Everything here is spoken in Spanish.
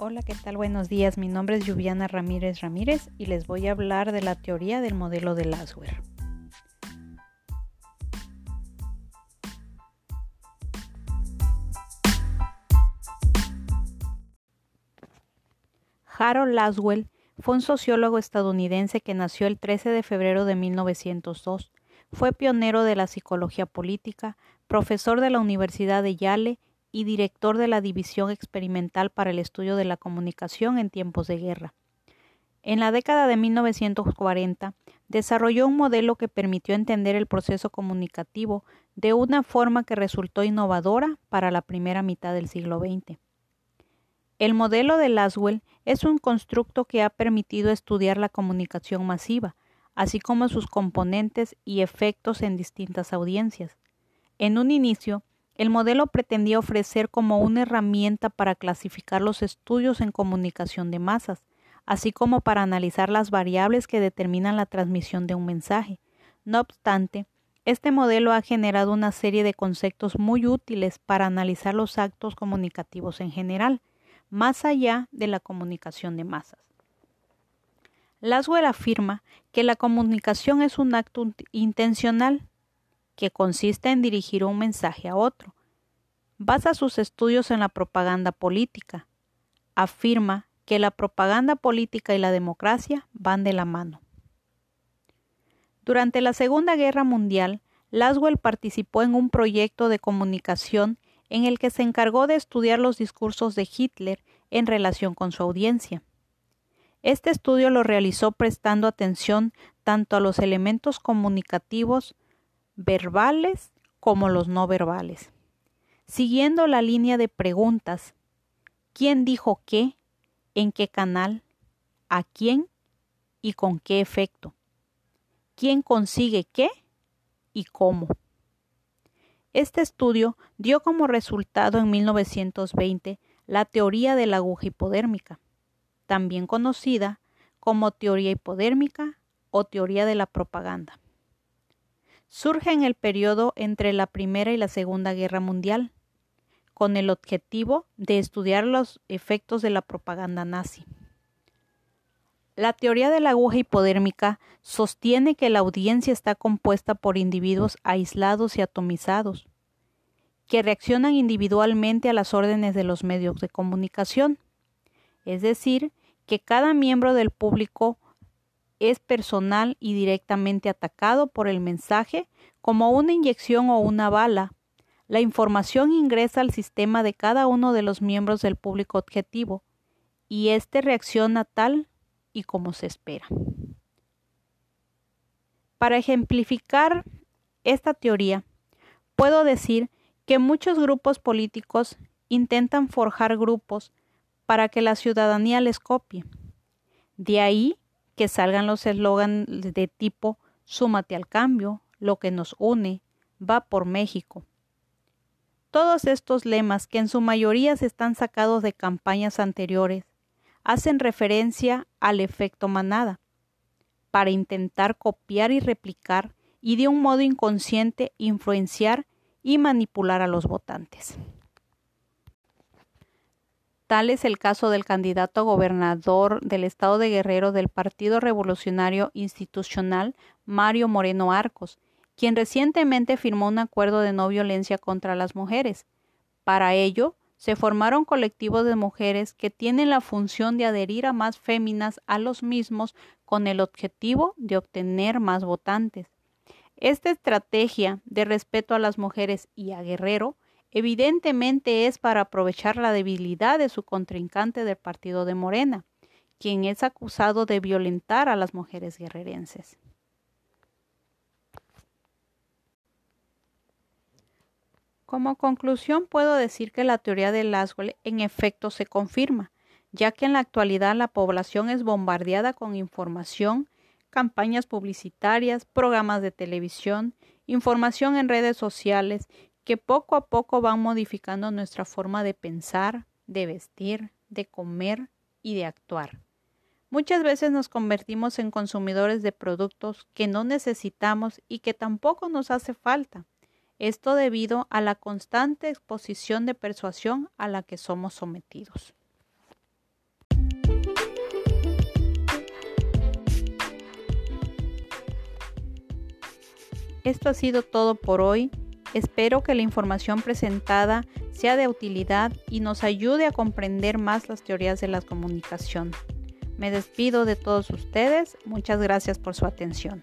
Hola, ¿qué tal? Buenos días. Mi nombre es Lluviana Ramírez Ramírez y les voy a hablar de la teoría del modelo de Laswell. Harold Laswell fue un sociólogo estadounidense que nació el 13 de febrero de 1902. Fue pionero de la psicología política, profesor de la Universidad de Yale y director de la División Experimental para el Estudio de la Comunicación en tiempos de guerra. En la década de 1940 desarrolló un modelo que permitió entender el proceso comunicativo de una forma que resultó innovadora para la primera mitad del siglo XX. El modelo de Laswell es un constructo que ha permitido estudiar la comunicación masiva, así como sus componentes y efectos en distintas audiencias. En un inicio, el modelo pretendía ofrecer como una herramienta para clasificar los estudios en comunicación de masas, así como para analizar las variables que determinan la transmisión de un mensaje. No obstante, este modelo ha generado una serie de conceptos muy útiles para analizar los actos comunicativos en general, más allá de la comunicación de masas. Laswell afirma que la comunicación es un acto intencional que consiste en dirigir un mensaje a otro. Basa sus estudios en la propaganda política. Afirma que la propaganda política y la democracia van de la mano. Durante la Segunda Guerra Mundial, Laswell participó en un proyecto de comunicación en el que se encargó de estudiar los discursos de Hitler en relación con su audiencia. Este estudio lo realizó prestando atención tanto a los elementos comunicativos verbales como los no verbales. Siguiendo la línea de preguntas, ¿quién dijo qué? ¿En qué canal? ¿A quién? ¿Y con qué efecto? ¿Quién consigue qué? ¿Y cómo? Este estudio dio como resultado en 1920 la teoría de la aguja hipodérmica, también conocida como teoría hipodérmica o teoría de la propaganda. Surge en el periodo entre la Primera y la Segunda Guerra Mundial, con el objetivo de estudiar los efectos de la propaganda nazi. La teoría de la aguja hipodérmica sostiene que la audiencia está compuesta por individuos aislados y atomizados, que reaccionan individualmente a las órdenes de los medios de comunicación. Es decir, que cada miembro del público es personal y directamente atacado por el mensaje como una inyección o una bala. La información ingresa al sistema de cada uno de los miembros del público objetivo y éste reacciona tal y como se espera. Para ejemplificar esta teoría, puedo decir que muchos grupos políticos intentan forjar grupos para que la ciudadanía les copie. De ahí que salgan los eslogans de tipo súmate al cambio, lo que nos une, va por México. Todos estos lemas, que en su mayoría se están sacados de campañas anteriores, hacen referencia al efecto manada, para intentar copiar y replicar y de un modo inconsciente influenciar y manipular a los votantes. Tal es el caso del candidato a gobernador del estado de Guerrero del Partido Revolucionario Institucional, Mario Moreno Arcos, quien recientemente firmó un acuerdo de no violencia contra las mujeres. Para ello, se formaron colectivos de mujeres que tienen la función de adherir a más féminas a los mismos con el objetivo de obtener más votantes. Esta estrategia de respeto a las mujeres y a Guerrero evidentemente es para aprovechar la debilidad de su contrincante del partido de Morena, quien es acusado de violentar a las mujeres guerrerenses. Como conclusión puedo decir que la teoría de Laswell en efecto se confirma, ya que en la actualidad la población es bombardeada con información, campañas publicitarias, programas de televisión, información en redes sociales que poco a poco van modificando nuestra forma de pensar, de vestir, de comer y de actuar. Muchas veces nos convertimos en consumidores de productos que no necesitamos y que tampoco nos hace falta. Esto debido a la constante exposición de persuasión a la que somos sometidos. Esto ha sido todo por hoy. Espero que la información presentada sea de utilidad y nos ayude a comprender más las teorías de la comunicación. Me despido de todos ustedes. Muchas gracias por su atención.